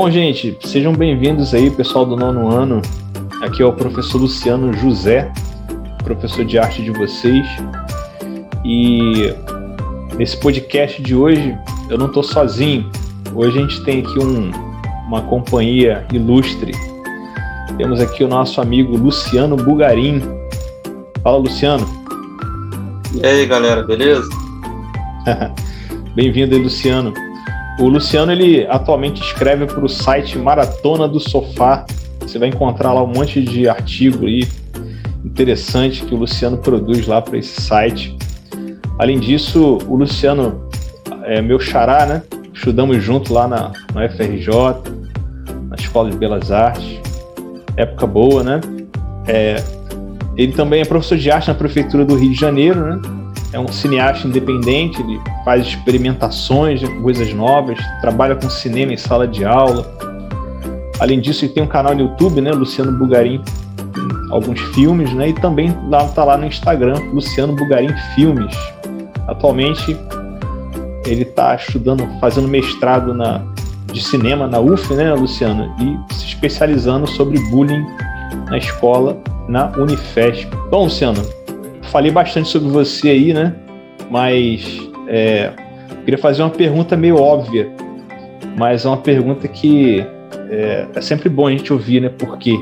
Bom, gente, sejam bem-vindos aí, pessoal do nono ano. Aqui é o professor Luciano José, professor de arte de vocês. E nesse podcast de hoje, eu não estou sozinho. Hoje a gente tem aqui um, uma companhia ilustre. Temos aqui o nosso amigo Luciano Bugarim. Fala, Luciano. E aí, galera, beleza? Bem-vindo aí, Luciano. O Luciano, ele atualmente escreve para o site Maratona do Sofá. Você vai encontrar lá um monte de artigo aí interessante que o Luciano produz lá para esse site. Além disso, o Luciano é meu xará, né? Estudamos junto lá na, na FRJ, na Escola de Belas Artes. Época boa, né? É, ele também é professor de arte na Prefeitura do Rio de Janeiro, né? É um cineasta independente, ele faz experimentações coisas novas, trabalha com cinema em sala de aula. Além disso, ele tem um canal no YouTube, né, Luciano Bugarim, alguns filmes, né, e também lá tá lá no Instagram, Luciano Bugarim Filmes. Atualmente ele está estudando, fazendo mestrado na, de cinema na UF, né, Luciano, e se especializando sobre bullying na escola na Unifesp. Bom, Luciano, falei bastante sobre você aí, né? Mas é, queria fazer uma pergunta meio óbvia, mas é uma pergunta que é, é, sempre bom a gente ouvir, né? Por quê?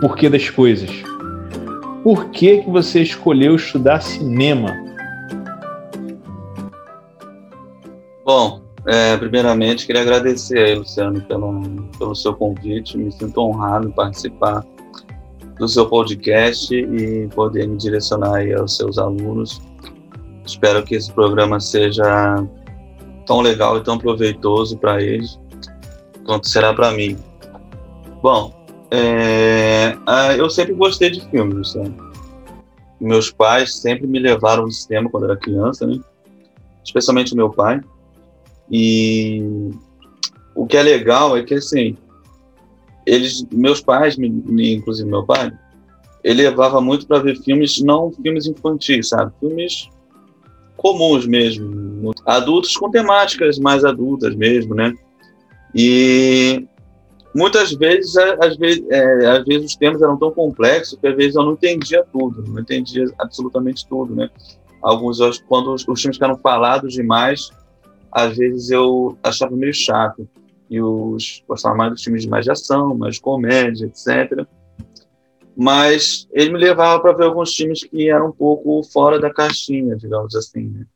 Por que das coisas? Por que, que você escolheu estudar cinema? Bom, é, primeiramente queria agradecer aí, Luciano, pelo, pelo seu convite. Me sinto honrado em participar do seu podcast e poder me direcionar aí aos seus alunos. Espero que esse programa seja tão legal e tão proveitoso para eles quanto será para mim. Bom, é, eu sempre gostei de filmes, né? Meus pais sempre me levaram ao cinema quando era criança, né? especialmente meu pai. E o que é legal é que, assim, eles, meus pais, inclusive meu pai, ele levava muito para ver filmes, não filmes infantis, sabe? Filmes comuns mesmo, adultos com temáticas mais adultas mesmo, né? E muitas vezes, às vezes, é, às vezes os temas eram tão complexos que às vezes eu não entendia tudo, não entendia absolutamente tudo, né? Alguns, quando os, os filmes ficaram falados demais, às vezes eu achava meio chato e os gostavam mais dos filmes de mais de ação, mais comédia, etc. Mas ele me levava para ver alguns filmes que eram um pouco fora da caixinha, digamos assim. Né?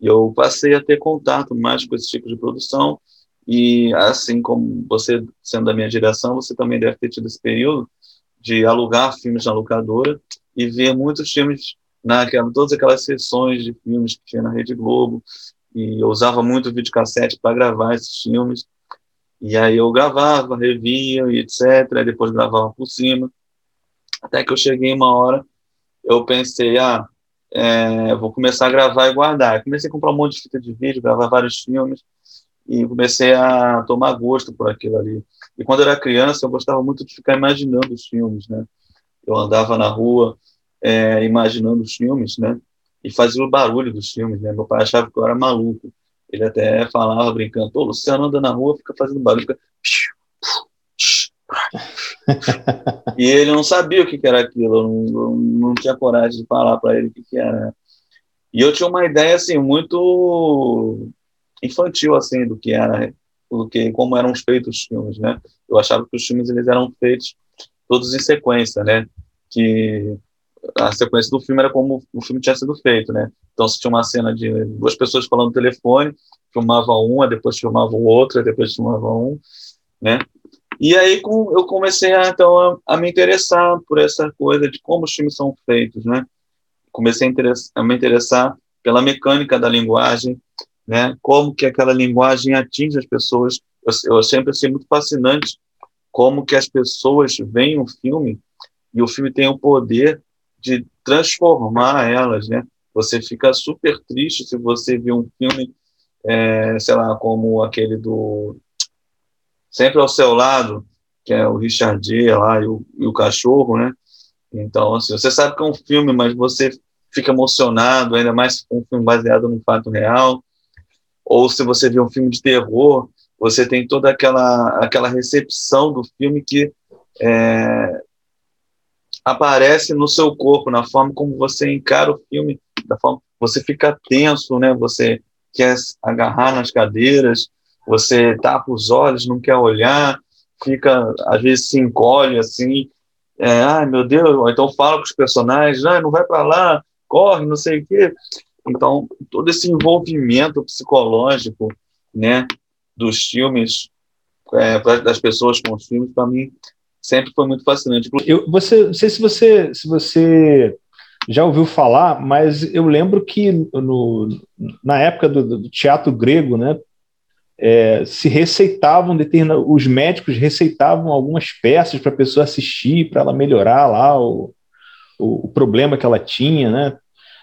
E eu passei a ter contato mais com esse tipo de produção. E assim como você, sendo da minha direção, você também deve ter tido esse período de alugar filmes na locadora e ver muitos filmes naquela todas aquelas sessões de filmes que tinha na Rede Globo e eu usava muito videocassete para gravar esses filmes e aí eu gravava, revia e etc. Aí depois gravava por cima. Até que eu cheguei uma hora, eu pensei, ah, é, vou começar a gravar e guardar. Eu comecei a comprar um monte de fita de vídeo, gravar vários filmes e comecei a tomar gosto por aquilo ali. E quando eu era criança, eu gostava muito de ficar imaginando os filmes, né? Eu andava na rua é, imaginando os filmes, né? E fazia o barulho dos filmes, né? Meu pai achava que eu era maluco. Ele até falava brincando, o Luciano anda na rua, fica fazendo barulho, fica... e ele não sabia o que era aquilo, não, não tinha coragem de falar para ele o que, era. E eu tinha uma ideia assim muito infantil assim do que era, do que como eram feitos os filmes, né? Eu achava que os filmes eles eram feitos todos em sequência, né? Que a sequência do filme era como o filme tinha sido feito, né? Então, se tinha uma cena de duas pessoas falando no telefone, filmava uma, depois filmava o outro, depois filmava um, né? E aí com, eu comecei a, então a, a, me interessar por essa coisa de como os filmes são feitos, né? Comecei a, a me interessar pela mecânica da linguagem, né? Como que aquela linguagem atinge as pessoas. Eu, eu sempre achei muito fascinante como que as pessoas veem um filme e o filme tem o poder de transformar elas, né? Você fica super triste se você vê um filme, é, sei lá, como aquele do Sempre ao Seu Lado, que é o Richard Gere lá e o, e o cachorro, né? Então, assim, você sabe que é um filme, mas você fica emocionado, ainda mais com um filme baseado num fato real. Ou se você vê um filme de terror, você tem toda aquela, aquela recepção do filme que é, aparece no seu corpo, na forma como você encara o filme, da forma você fica tenso, né? Você quer agarrar nas cadeiras, você tapa os olhos, não quer olhar, fica às vezes se encolhe assim, é, ai meu Deus, então fala com os personagens, ah, não vai para lá, corre, não sei o quê. Então todo esse envolvimento psicológico, né, dos filmes, é, das pessoas com os filmes, para mim sempre foi muito fascinante. Eu, você, não sei se você, se você já ouviu falar, mas eu lembro que no, na época do, do teatro grego, né, é, se receitavam, os médicos receitavam algumas peças para a pessoa assistir, para ela melhorar lá o, o, o, problema que ela tinha, né?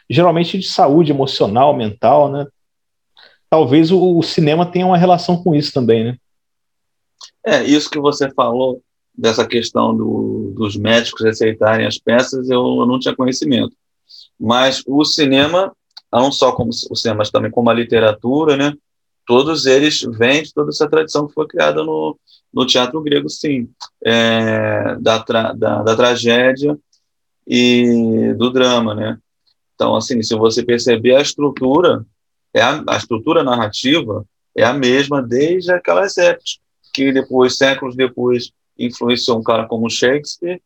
Geralmente de saúde emocional, mental, né? Talvez o, o cinema tenha uma relação com isso também, né? É, isso que você falou dessa questão do, dos médicos receitarem as peças, eu, eu, não tinha conhecimento. Mas o cinema, não só como o cinema, mas também como a literatura, né? Todos eles vêm de toda essa tradição que foi criada no, no teatro grego, sim, é, da, tra, da, da tragédia e do drama, né? Então, assim, se você perceber a estrutura, é a, a estrutura narrativa é a mesma desde aquelas épocas, que depois, séculos depois, influenciou um cara como Shakespeare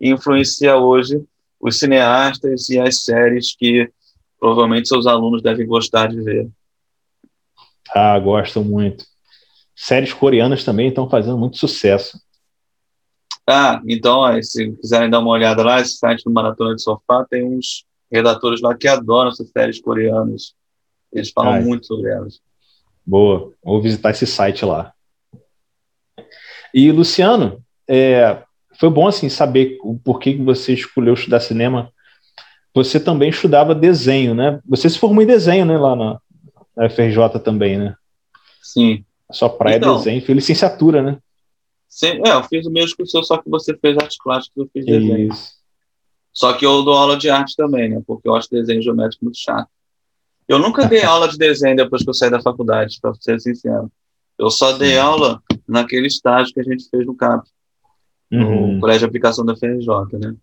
e influencia hoje os cineastas e as séries que provavelmente seus alunos devem gostar de ver. Ah, gostam muito. Séries coreanas também estão fazendo muito sucesso. Ah, então, ó, se quiserem dar uma olhada lá, esse site do Maratona de Sofá tem uns redatores lá que adoram essas séries coreanas. Eles falam Ai. muito sobre elas. Boa, vou visitar esse site lá. E, Luciano, é, foi bom assim saber o porquê que você escolheu estudar cinema. Você também estudava desenho, né? Você se formou em desenho, né, lá na, na FRJ também, né? Sim. A sua praia é então, é desenho, fez licenciatura, né? Sim, é, eu fiz o mesmo que o seu, só que você fez arte plástica e eu fiz desenho. Isso. Só que eu dou aula de arte também, né? Porque eu acho desenho geométrico muito chato. Eu nunca dei aula de desenho depois que eu saí da faculdade, para ser sincero. Eu só dei aula naquele estágio que a gente fez no CAP, uhum. no Colégio de Aplicação da FRJ, né?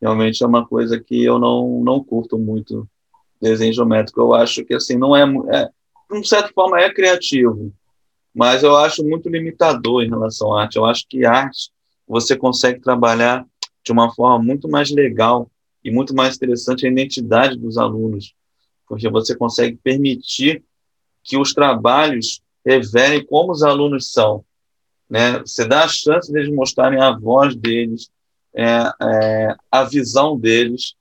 Realmente é uma coisa que eu não, não curto muito desenho geométrico. Eu acho que, assim, não é, é de certa forma, é criativo, mas eu acho muito limitador em relação à arte. Eu acho que arte você consegue trabalhar de uma forma muito mais legal e muito mais interessante a identidade dos alunos, porque você consegue permitir que os trabalhos revelem como os alunos são. Né? Você dá a chance deles mostrarem a voz deles, é, é, a visão deles,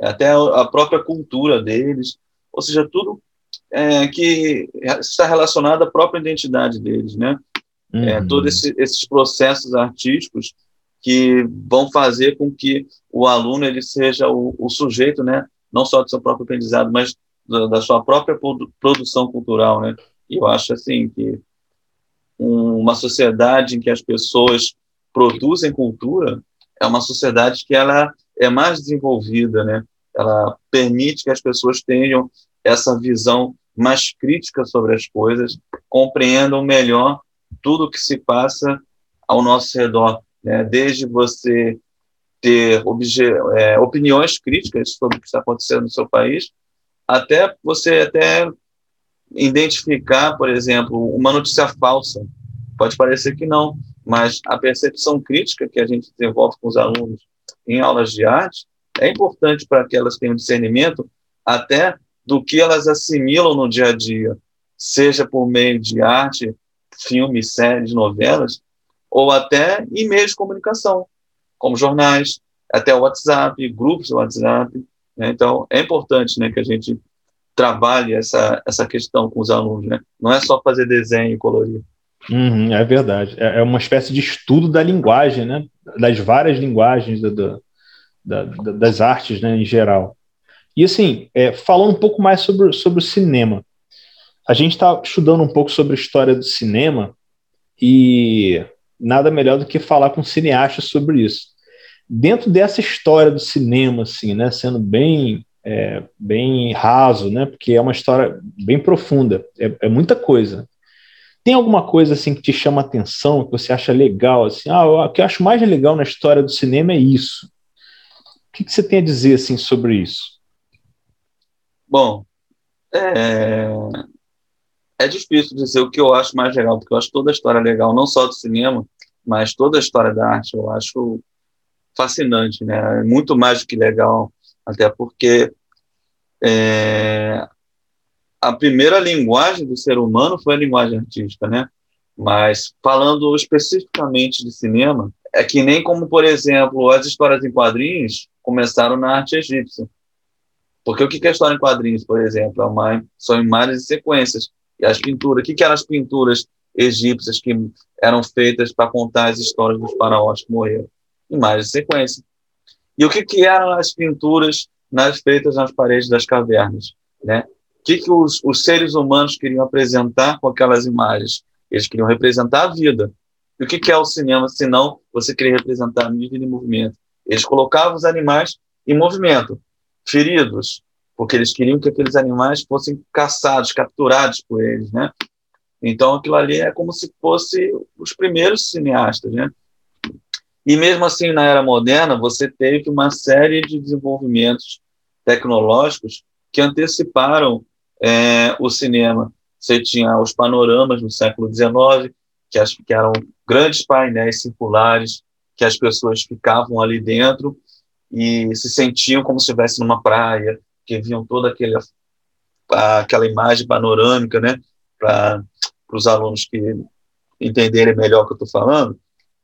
até a própria cultura deles, ou seja, tudo é, que está relacionado à própria identidade deles, né? É, uhum. Todos esse, esses processos artísticos que vão fazer com que o aluno ele seja o, o sujeito, né? Não só do seu próprio aprendizado, mas da, da sua própria produção cultural, né? E eu acho assim que uma sociedade em que as pessoas produzem cultura é uma sociedade que ela é mais desenvolvida, né? Ela permite que as pessoas tenham essa visão mais crítica sobre as coisas, compreendam melhor tudo o que se passa ao nosso redor, né? Desde você ter é, opiniões críticas sobre o que está acontecendo no seu país, até você até identificar, por exemplo, uma notícia falsa. Pode parecer que não, mas a percepção crítica que a gente desenvolve com os alunos em aulas de arte é importante para que elas tenham discernimento até do que elas assimilam no dia a dia, seja por meio de arte, filmes, séries, novelas, ou até em meios de comunicação, como jornais, até o WhatsApp, grupos do WhatsApp. Né? Então, é importante né, que a gente trabalhe essa, essa questão com os alunos, né? Não é só fazer desenho e colorir. Uhum, é verdade. É, é uma espécie de estudo da linguagem, né? Das várias linguagens da, da, da, das artes, né, em geral. E assim, é, falando um pouco mais sobre, sobre o cinema, a gente está estudando um pouco sobre a história do cinema e nada melhor do que falar com cineastas sobre isso. Dentro dessa história do cinema, assim, né, sendo bem é, bem raso, né? Porque é uma história bem profunda, é, é muita coisa. Tem alguma coisa assim que te chama atenção, que você acha legal? Assim, ah, o que eu acho mais legal na história do cinema é isso. O que, que você tem a dizer assim sobre isso? Bom, é... é difícil dizer o que eu acho mais legal, porque eu acho toda a história legal, não só do cinema, mas toda a história da arte eu acho fascinante, né? É muito mais do que legal, até porque é, a primeira linguagem do ser humano foi a linguagem artística, né? Mas falando especificamente de cinema, é que nem como, por exemplo, as histórias em quadrinhos começaram na arte egípcia. Porque o que é história em quadrinhos, por exemplo? É uma, são imagens e sequências. E as pinturas, o que eram as pinturas egípcias que eram feitas para contar as histórias dos faraós que morreram? Imagens e sequências. E o que, que eram as pinturas nas, feitas nas paredes das cavernas? Né? O que, que os, os seres humanos queriam apresentar com aquelas imagens? Eles queriam representar a vida. E o que, que é o cinema, se não você querer representar a vida em movimento? Eles colocavam os animais em movimento, feridos, porque eles queriam que aqueles animais fossem caçados, capturados por eles, né? Então aquilo ali é como se fosse os primeiros cineastas, né? E mesmo assim, na era moderna, você teve uma série de desenvolvimentos tecnológicos que anteciparam é, o cinema. Você tinha os panoramas no século XIX, que, as, que eram grandes painéis circulares, que as pessoas ficavam ali dentro e se sentiam como se estivesse numa praia, que viam toda aquele, aquela imagem panorâmica, né, para os alunos que entenderem melhor o que eu estou falando.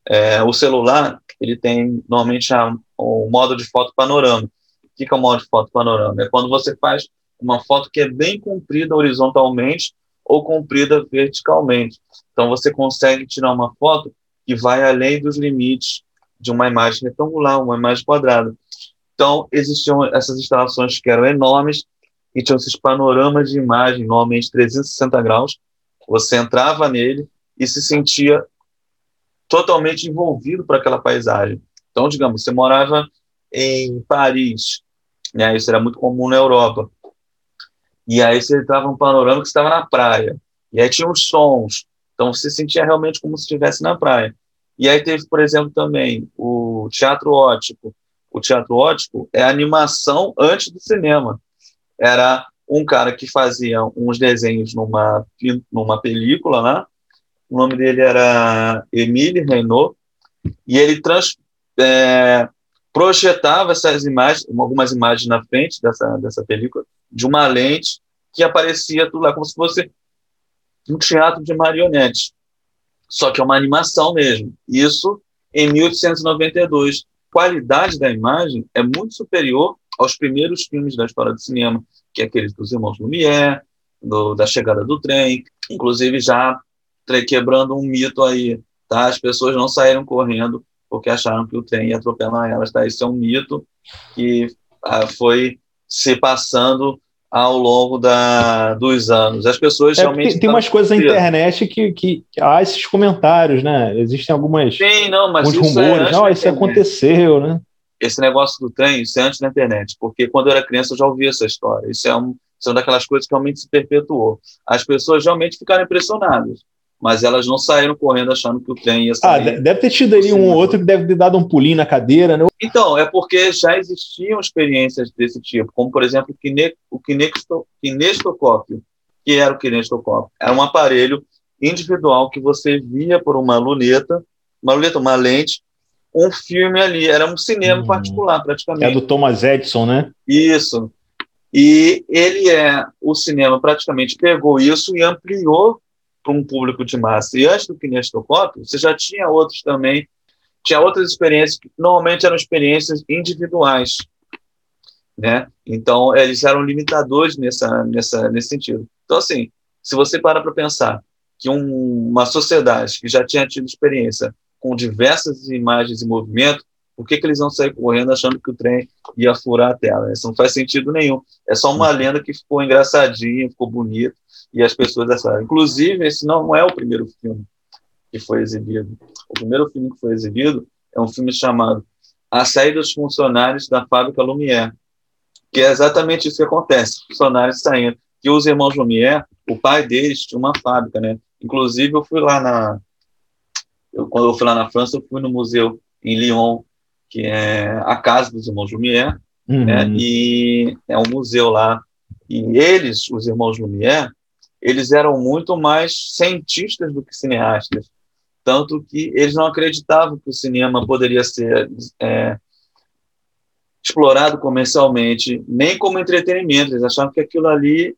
É, o celular ele tem normalmente o modo de foto panorâmica. O que é o modo de foto panorâmica? É quando você faz uma foto que é bem comprida horizontalmente ou comprida verticalmente. Então você consegue tirar uma foto que vai além dos limites de uma imagem retangular, uma imagem quadrada. Então existiam essas instalações que eram enormes e tinham esses panoramas de imagem, normalmente 360 graus. Você entrava nele e se sentia totalmente envolvido por aquela paisagem. Então, digamos, você morava em Paris, né? Isso era muito comum na Europa. E aí você entrava um panorama que estava na praia. E aí tinha os sons. Então você sentia realmente como se estivesse na praia. E aí teve, por exemplo, também o teatro ótico. O teatro ótico é animação antes do cinema. Era um cara que fazia uns desenhos numa, numa película, né? O nome dele era Emile Renault. E ele trans, é, projetava essas imagens, algumas imagens na frente dessa, dessa película, de uma lente que aparecia tudo lá, como se fosse um teatro de marionetes. Só que é uma animação mesmo. Isso em 1892. A qualidade da imagem é muito superior aos primeiros filmes da história do cinema, que é aqueles dos irmãos Lumière, do, da chegada do trem, inclusive já quebrando um mito aí, tá? As pessoas não saíram correndo porque acharam que o trem ia atropelar elas, tá? Isso é um mito que ah, foi se passando ao longo da, dos anos. As pessoas é realmente. Tem umas coisas na internet que, que, que, há esses comentários, né? Existem algumas. Sim, não, mas isso é rumores. É não, isso aconteceu, né? Esse negócio do trem, isso é antes da internet, porque quando eu era criança eu já ouvi essa história. Isso é um, são daquelas coisas que realmente se perpetuou. As pessoas realmente ficaram impressionadas mas elas não saíram correndo achando que o trem ia sair. Ah, deve ter tido ali um outro que deve ter dado um pulinho na cadeira, né? Então, é porque já existiam experiências desse tipo, como, por exemplo, o kinestocópio. que era o kinestocópio? Era um aparelho individual que você via por uma luneta, uma luneta, uma lente, um filme ali, era um cinema hum, particular, praticamente. É do Thomas Edison, né? Isso. E ele é, o cinema praticamente pegou isso e ampliou para um público de massa. E antes do kinestocópio, você já tinha outros também, tinha outras experiências que normalmente eram experiências individuais, né? Então, eles eram limitadores nessa, nessa, nesse sentido. Então, assim, se você para para pensar que um, uma sociedade que já tinha tido experiência com diversas imagens e movimento, por que, que eles vão sair correndo achando que o trem ia furar a tela? Isso não faz sentido nenhum. É só uma lenda que ficou engraçadinha, ficou bonita, e as pessoas acharam. Inclusive, esse não é o primeiro filme que foi exibido. O primeiro filme que foi exibido é um filme chamado A Saída dos Funcionários da Fábrica Lumière, que é exatamente isso que acontece, funcionários saindo. Que os irmãos Lumière, o pai deles tinha uma fábrica, né? Inclusive, eu fui lá na. Eu, quando eu fui lá na França, eu fui no museu em Lyon, que é a casa dos irmãos Lumière, uhum. né? e é um museu lá. E eles, os irmãos Lumière, eles eram muito mais cientistas do que cineastas. Tanto que eles não acreditavam que o cinema poderia ser é, explorado comercialmente, nem como entretenimento. Eles achavam que aquilo ali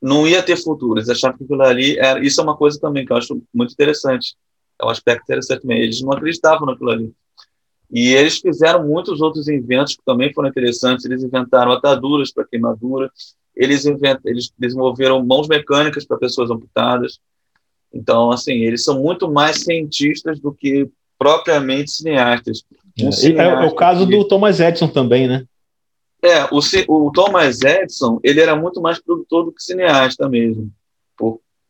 não ia ter futuro. Eles achavam que aquilo ali era. Isso é uma coisa também que eu acho muito interessante. É um aspecto interessante também. Eles não acreditavam naquilo ali. E eles fizeram muitos outros inventos que também foram interessantes. Eles inventaram ataduras para queimadura, eles, invent... eles desenvolveram mãos mecânicas para pessoas amputadas. Então, assim, eles são muito mais cientistas do que propriamente cineastas. Um é, cineasta é, o caso que... do Thomas Edison também, né? É, o, o Thomas Edison, ele era muito mais produtor do que cineasta mesmo.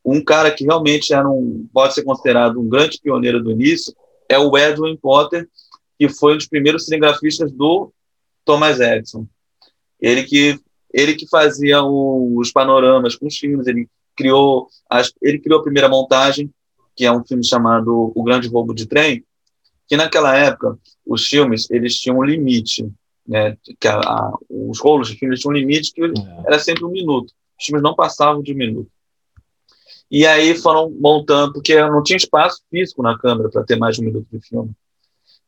Um cara que realmente era um, pode ser considerado um grande pioneiro do início é o Edwin Potter, que foi um dos primeiros cinegrafistas do Thomas Edison. Ele que ele que fazia os panoramas com os filmes, ele criou as, ele criou a primeira montagem, que é um filme chamado O Grande Roubo de Trem, que naquela época os filmes eles tinham um limite, né? Que a, a, os rolos de filmes tinham um limite que é. era sempre um minuto. Os filmes não passavam de um minuto. E aí foram montando, porque não tinha espaço físico na câmera para ter mais de um minuto de filme.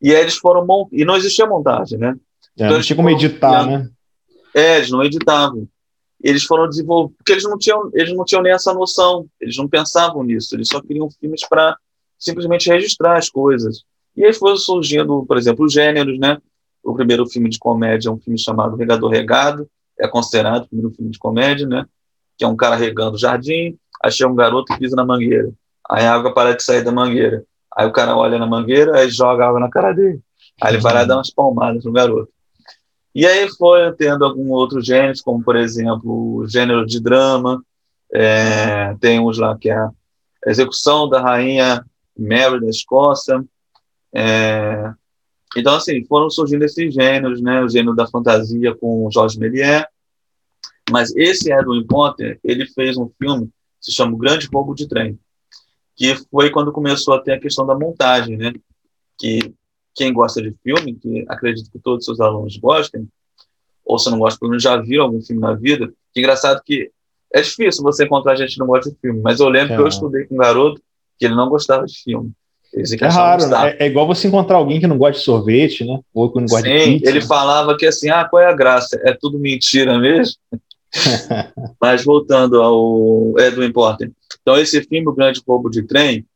E aí eles foram mont... e não existia montagem, né? É, então, não tinha como editar, né? É, eles não editavam. Eles foram desenvolver porque eles não tinham, eles não tinham nem essa noção, eles não pensavam nisso, eles só queriam filmes para simplesmente registrar as coisas. E aí foi surgindo, por exemplo, os gêneros, né? O primeiro filme de comédia é um filme chamado Regador Regado, é considerado o primeiro filme de comédia, né? Que é um cara regando o jardim, achei um garoto que pisa na mangueira. Aí a água para de sair da mangueira. Aí o cara olha na mangueira, aí joga água na cara dele. Aí ele vai lá dá umas palmadas no garoto. E aí foi tendo alguns outros gêneros, como, por exemplo, o gênero de drama. É, temos lá que é a execução da rainha Mary da Escócia. É, então, assim, foram surgindo esses gêneros, né? O gênero da fantasia com o Jorge Méliès. Mas esse Edwin Potter, ele fez um filme que se chama O Grande Roubo de Trem, que foi quando começou a ter a questão da montagem, né? Que quem gosta de filme, que acredito que todos os seus alunos gostem, ou se não gosta, pelo menos já viram algum filme na vida, que engraçado que é difícil você encontrar gente que não gosta de filme, mas eu lembro é. que eu estudei com um garoto que ele não gostava de filme. É raro, né? é, é, igual você encontrar alguém que não gosta de sorvete, né? Ou que não gosta Sim, de pizza. ele falava que assim, ah, qual é a graça? É tudo mentira mesmo? Mas voltando ao Edwin Porter. Então, esse filme, O Grande Roubo de Trem,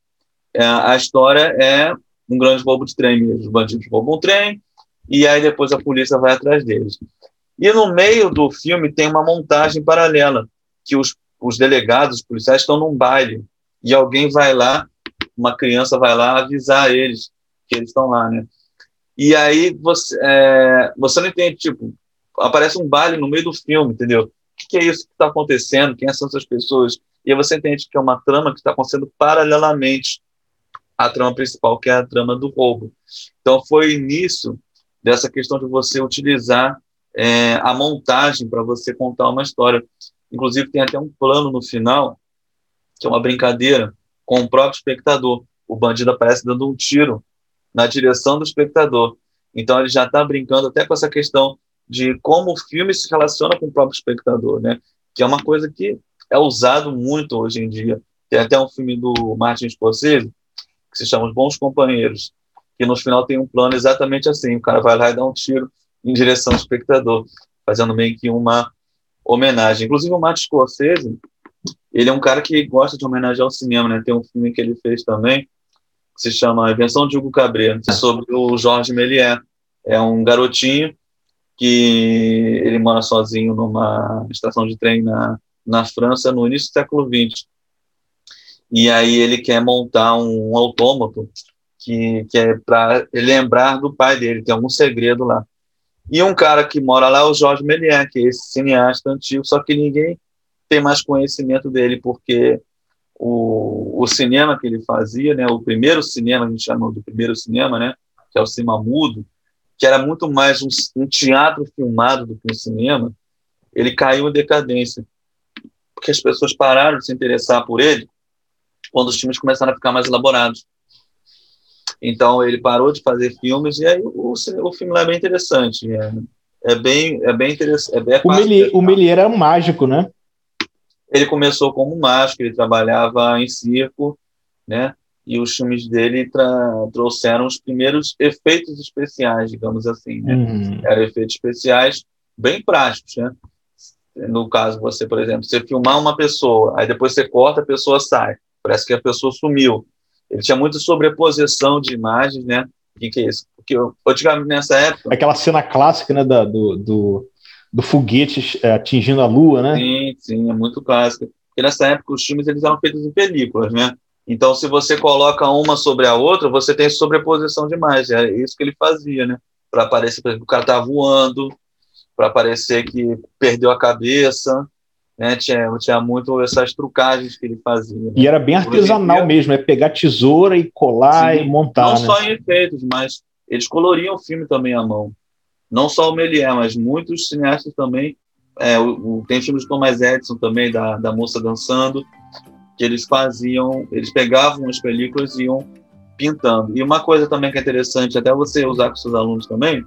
é, a história é um grande roubo de trem mesmo. Os bandidos roubam um trem e aí depois a polícia vai atrás deles. E no meio do filme tem uma montagem paralela, que os, os delegados, os policiais estão num baile e alguém vai lá, uma criança vai lá avisar eles que eles estão lá, né? E aí você, é, você não entende, tipo, aparece um baile no meio do filme, entendeu? O que, que é isso que está acontecendo? Quem são essas pessoas? E aí você entende que é uma trama que está acontecendo paralelamente a trama principal, que é a trama do roubo. Então, foi nisso, dessa questão de você utilizar é, a montagem para você contar uma história. Inclusive, tem até um plano no final, que é uma brincadeira com o próprio espectador. O bandido aparece dando um tiro na direção do espectador. Então, ele já está brincando até com essa questão de como o filme se relaciona com o próprio espectador, né? Que é uma coisa que é usado muito hoje em dia. Tem até um filme do Martin Scorsese, que se chama Os Bons Companheiros, que no final tem um plano exatamente assim, o cara vai lá e dá um tiro em direção ao espectador, fazendo meio que uma homenagem. Inclusive o Martin Scorsese, ele é um cara que gosta de homenagear o cinema, né? Tem um filme que ele fez também, que se chama Invenção de Hugo Cabret, sobre o Georges Méliès. É um garotinho que ele mora sozinho numa estação de trem na, na França no início do século XX e aí ele quer montar um autômato que, que é para lembrar do pai dele, tem algum segredo lá. E um cara que mora lá é o Jorge Méliès, que é esse cineasta antigo, só que ninguém tem mais conhecimento dele, porque o, o cinema que ele fazia, né, o primeiro cinema, a gente chama do primeiro cinema, né, que é o cinema mudo, que era muito mais um, um teatro filmado do que um cinema, ele caiu em decadência, porque as pessoas pararam de se interessar por ele, quando os filmes começaram a ficar mais elaborados. Então ele parou de fazer filmes e aí o, o filme lá é bem interessante. É, é bem, é bem interessante. É bem o, Meli, o Melier era um mágico, né? Ele começou como mágico, ele trabalhava em circo, né? E os filmes dele trouxeram os primeiros efeitos especiais, digamos assim, né? Uhum. Eram efeitos especiais bem práticos, né? No caso, você, por exemplo, você filmar uma pessoa, aí depois você corta, a pessoa sai. Parece que a pessoa sumiu. Ele tinha muita sobreposição de imagens, né? O que, que é isso? Porque antigamente, nessa época. Aquela cena clássica, né? Da, do, do, do foguete é, atingindo a lua, né? Sim, sim, é muito clássica. Porque nessa época os filmes eles eram feitos em películas, né? Então, se você coloca uma sobre a outra, você tem sobreposição de imagens. É isso que ele fazia, né? Para parecer, por exemplo, o cara tá voando, para parecer que perdeu a cabeça, né? Tinha, tinha muito essas trucagens que ele fazia. Né? E era bem artesanal mesmo, é pegar tesoura e colar Sim, e montar. Não né? só em efeitos, mas eles coloriam o filme também à mão. Não só o Melier, mas muitos cineastas também. É, o, o, tem filmes do Thomas Edison também, da, da moça dançando, que eles faziam, eles pegavam as películas e iam pintando. E uma coisa também que é interessante, até você usar com seus alunos também,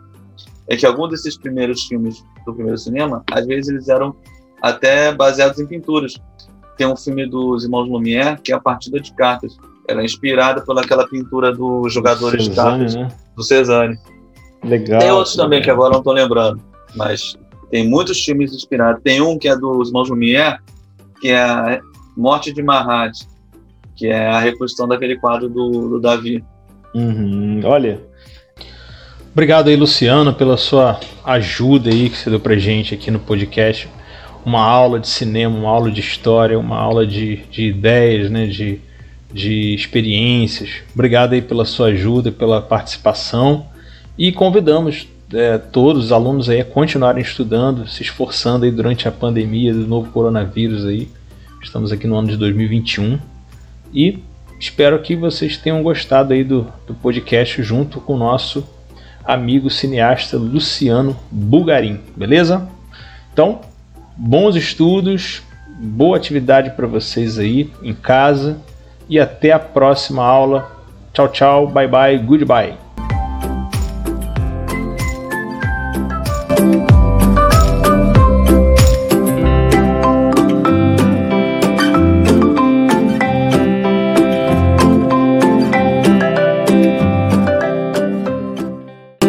é que alguns desses primeiros filmes do primeiro cinema, às vezes eles eram até baseados em pinturas. Tem um filme dos irmãos Lumière, que é a Partida de Cartas. Ela é inspirada pelaquela pintura dos jogadores de cartas né? do Cezanne. Legal. Tem outros também que agora não estou lembrando, mas tem muitos filmes inspirados. Tem um que é dos irmãos Lumière, que é a Morte de Mahat, que é a reconstrução daquele quadro do, do Davi. Uhum. Olha, Obrigado aí, Luciano, pela sua ajuda aí que você deu pra gente aqui no podcast. Uma aula de cinema, uma aula de história, uma aula de, de ideias, né, de, de experiências. Obrigado aí pela sua ajuda, pela participação e convidamos é, todos os alunos aí a continuarem estudando, se esforçando aí durante a pandemia do novo coronavírus aí. Estamos aqui no ano de 2021 e espero que vocês tenham gostado aí do, do podcast junto com o nosso amigo cineasta Luciano Bugarim, beleza? Então, bons estudos, boa atividade para vocês aí em casa e até a próxima aula. Tchau, tchau, bye bye, goodbye.